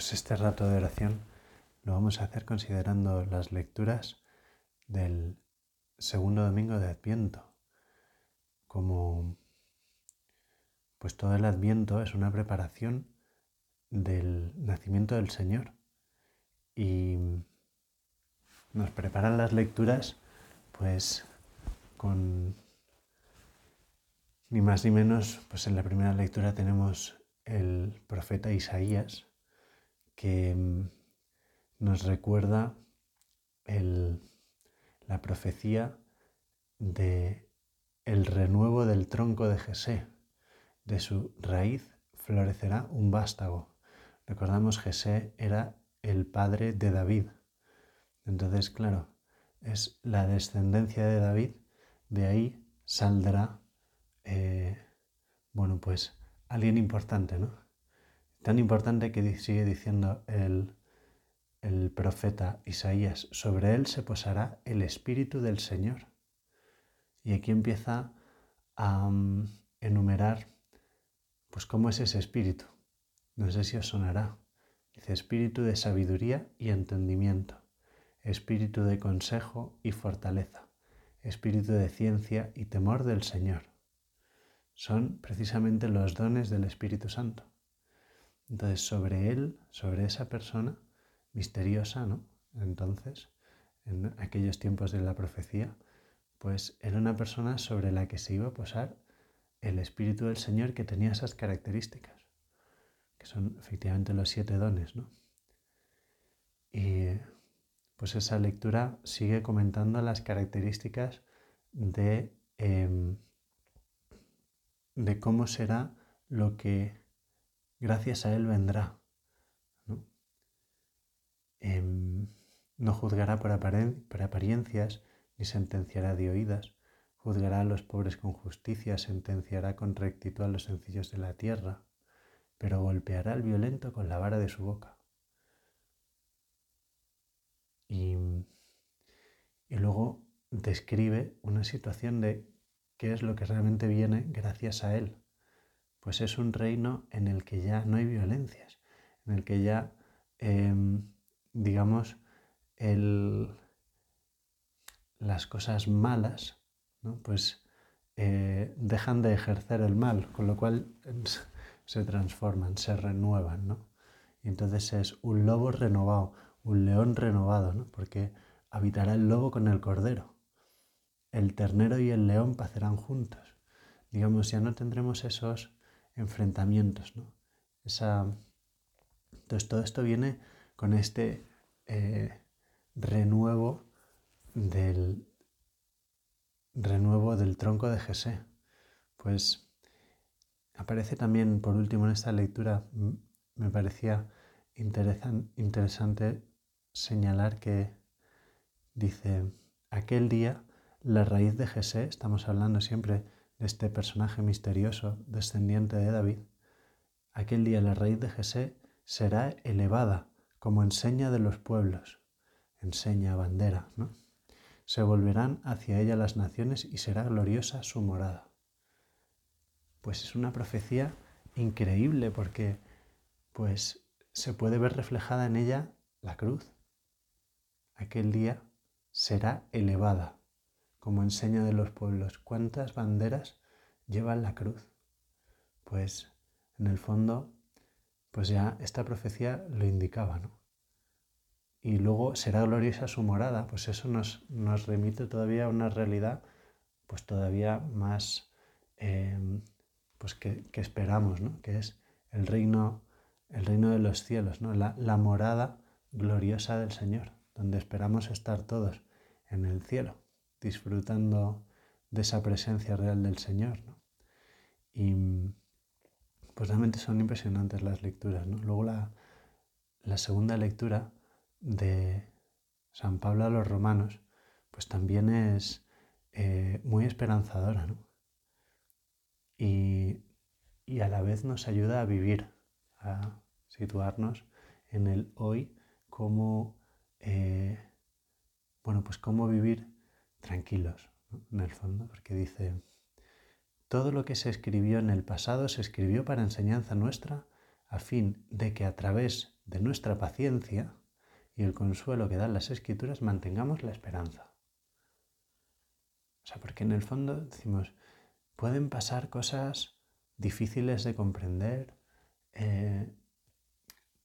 pues este rato de oración lo vamos a hacer considerando las lecturas del segundo domingo de Adviento. Como pues todo el Adviento es una preparación del nacimiento del Señor y nos preparan las lecturas pues con ni más ni menos, pues en la primera lectura tenemos el profeta Isaías que mm, nos recuerda la profecía de el renuevo del tronco de Jesé. De su raíz florecerá un vástago. Recordamos Jesé era el padre de David. Entonces, claro, es la descendencia de David, de ahí saldrá, eh, bueno, pues alguien importante, ¿no? Tan importante que sigue diciendo el, profeta Isaías, sobre él se posará el Espíritu del Señor. Y aquí empieza a mm, enumerar, pues, cómo es ese espíritu. No sé si os sonará. Dice espíritu de sabiduría y entendimiento, espíritu de consejo y fortaleza, espíritu de ciencia y temor del Señor. Son precisamente los dones del Espíritu Santo. Entonces, sobre él, sobre esa persona misteriosa, ¿no? Entonces, en aquellos tiempos de la profecía, pues era una persona sobre la que se iba a posar el Espíritu del Señor que tenía esas características, que son efectivamente los siete dones, ¿no? Y pues esa lectura sigue comentando las características de, em, de cómo será lo que gracias a Él vendrá. No, em, no juzgará por, apariencias ni sentenciará de oídas, juzgará a los pobres con justicia, sentenciará con rectitud a los sencillos de la tierra, pero golpeará al violento con la vara de su boca. Y, y luego describe una situación de qué es lo que realmente viene gracias a Él pues es un reino en el que ya no hay violencias, en el que ya, em, digamos, las cosas malas, pues eh, dejan de ejercer el mal, con lo cual se transforman, se renuevan, ¿no? Y entonces es un lobo renovado, un león renovado, ¿no? Porque habitará el lobo con el cordero. El ternero y el león pacerán juntos. Digamos, ya no tendremos esos enfrentamientos. ¿no? Esa... Entonces todo esto viene con este eh, renuevo del renuevo del tronco de Jesé. Pues aparece también, por último, en esta lectura, me parecía interesante señalar que dice, aquel día la raíz de Jesé, estamos hablando siempre este personaje misterioso, descendiente de David, aquel día la raíz de Jesé será elevada como enseña de los pueblos, enseña, bandera, ¿no? Se volverán hacia ella las naciones y será gloriosa su morada. Pues es una profecía increíble porque pues se puede ver reflejada en ella la cruz. Aquel día será elevada como enseña de los pueblos. ¿Cuántas banderas llevan la cruz? Pues en el fondo, pues ya esta profecía lo indicaba, ¿no? Y luego será gloriosa su morada, pues eso nos, nos remite todavía a una realidad pues todavía más em, pues que, esperamos, ¿no? Que es el reino, el reino de los cielos, ¿no? La morada gloriosa del Señor, donde esperamos estar todos en el cielo disfrutando de esa presencia real del Señor. Y pues realmente son impresionantes las lecturas. Luego la, segunda lectura de San Pablo a los romanos, pues también es eh, muy esperanzadora. Y, a la vez nos ayuda a vivir, a situarnos en el hoy como, eh, bueno, pues cómo vivir tranquilos, en el fondo, porque dice, todo lo que se escribió en el pasado se escribió para enseñanza nuestra, a fin de que a través de nuestra paciencia y el consuelo que dan las escrituras, mantengamos la esperanza. O sea, porque en el fondo decimos, pueden pasar cosas difíciles de comprender, eh,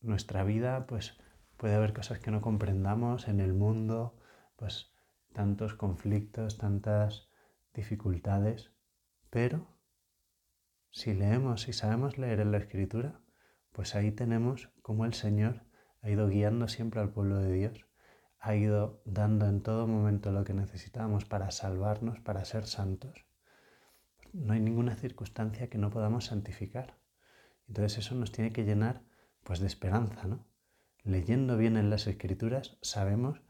nuestra vida, pues puede haber cosas que no comprendamos en el mundo, pues tantos conflictos, tantas dificultades, pero si leemos y sabemos leer en la escritura, pues ahí tenemos como el Señor ha ido guiando siempre al pueblo de Dios, ha ido dando en todo momento lo que necesitábamos para salvarnos, para ser santos. No hay ninguna circunstancia que no podamos santificar. Entonces eso nos tiene que llenar pues de esperanza, ¿no? Leyendo bien en las escrituras sabemos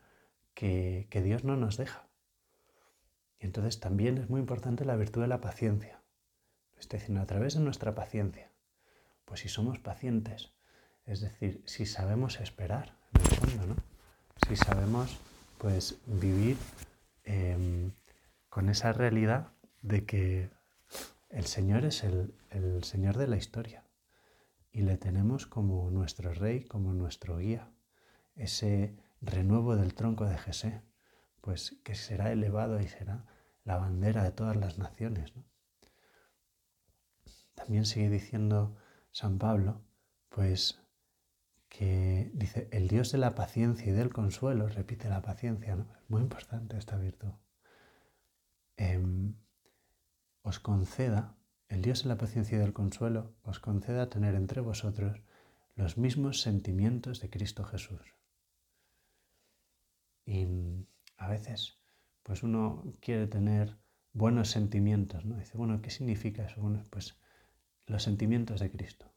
que, Dios no nos deja. Y entonces también es muy importante la virtud de la paciencia. Lo estoy diciendo a través de nuestra paciencia. Pues si somos pacientes, es decir, si sabemos esperar, en el fondo, ¿no? Si sabemos, pues, vivir em, con esa realidad de que el Señor es el, el Señor de la historia y le tenemos como nuestro Rey, como nuestro guía. Ese renuevo del tronco de Jesé, pues que será elevado y será la bandera de todas las naciones. También sigue diciendo San Pablo, pues que dice, el Dios de la paciencia y del consuelo, repite la paciencia. Es muy importante esta virtud. Em, os conceda el Dios de la paciencia y del consuelo os conceda tener entre vosotros los mismos sentimientos de Cristo Jesús. Y a veces, pues uno quiere tener buenos sentimientos, ¿no? Dice, bueno, ¿qué significa eso? Bueno, pues los sentimientos de Cristo.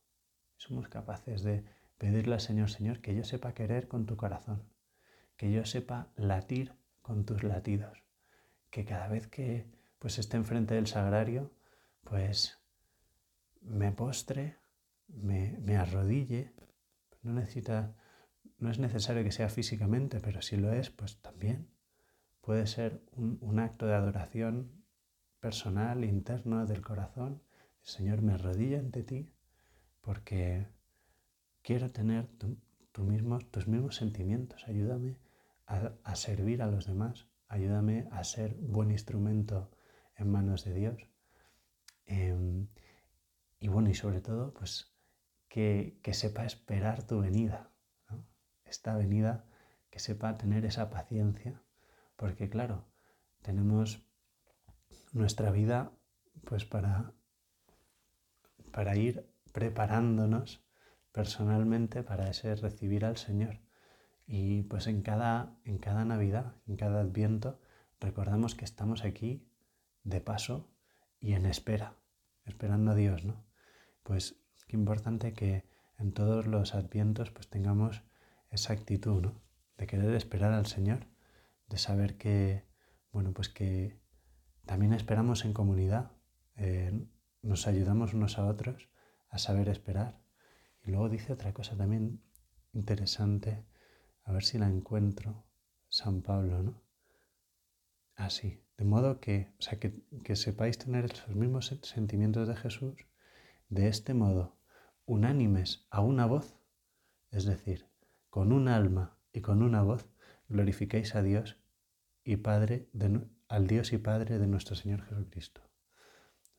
Somos capaces de pedirle al Señor, Señor, que yo sepa querer con tu corazón, que yo sepa latir con tus latidos, que cada vez que pues esté enfrente del sagrario, pues me postre, me, arrodille. No, necesita, no es necesario que sea físicamente, pero si lo es, pues también puede ser un, acto de adoración personal, interno del corazón. Señor, me arrodilla ante ti porque quiero tener tus mismos sentimientos. Ayúdame a, servir a los demás. Ayúdame a ser buen instrumento en manos de Dios. Em, y bueno, y sobre todo, pues que, sepa esperar tu venida, esta venida, que sepa tener esa paciencia, porque claro, tenemos nuestra vida pues para, para ir preparándonos personalmente para ese recibir al Señor. Y pues en cada, en cada Navidad, en cada Adviento, recordamos que estamos aquí de paso y en espera, esperando a Dios, ¿no? Pues qué importante que en todos los advientos pues tengamos esa actitud, ¿no? De querer esperar al Señor, de saber que, bueno, pues que también esperamos en comunidad, eh, nos ayudamos unos a otros a saber esperar. Y luego dice otra cosa también interesante, a ver si la encuentro, San Pablo, ¿no? Así, de modo que, o sea, que, que sepáis tener los mismos sentimientos de Jesús, de este modo, unánimes a una voz, es decir, con un alma y con una voz, glorificáis a Dios y Padre al Dios y Padre de nuestro Señor Jesucristo.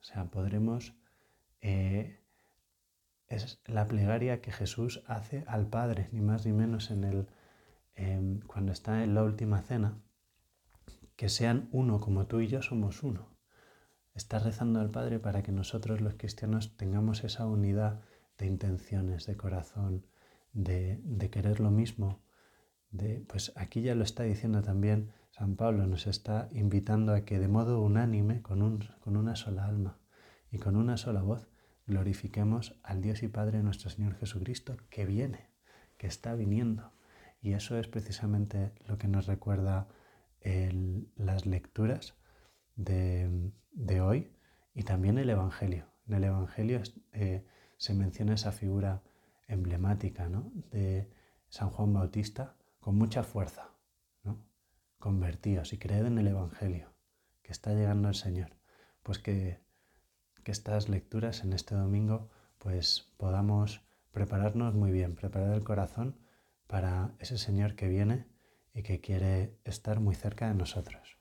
O sea, podremos eh, es la plegaria que Jesús hace al Padre, ni más ni menos en el em, cuando está en la última cena, que sean uno como tú y yo somos uno. Está rezando al Padre para que nosotros los cristianos tengamos esa unidad de intenciones, de corazón, de, de querer lo mismo. De, pues aquí ya lo está diciendo también San Pablo, nos está invitando a que de modo unánime, con, un, con una sola alma y con una sola voz, glorifiquemos al Dios y Padre nuestro Señor Jesucristo, que viene, que está viniendo. Y eso es precisamente lo que nos recuerda las lecturas de, hoy y también el Evangelio. En el Evangelio eh, se menciona esa figura emblemática de San Juan Bautista con mucha fuerza. ¿no? Convertíos y creed en el Evangelio, que está llegando el Señor. Pues que, que estas lecturas en este domingo pues podamos prepararnos muy bien, preparar el corazón para ese Señor que viene y que quiere estar muy cerca de nosotros.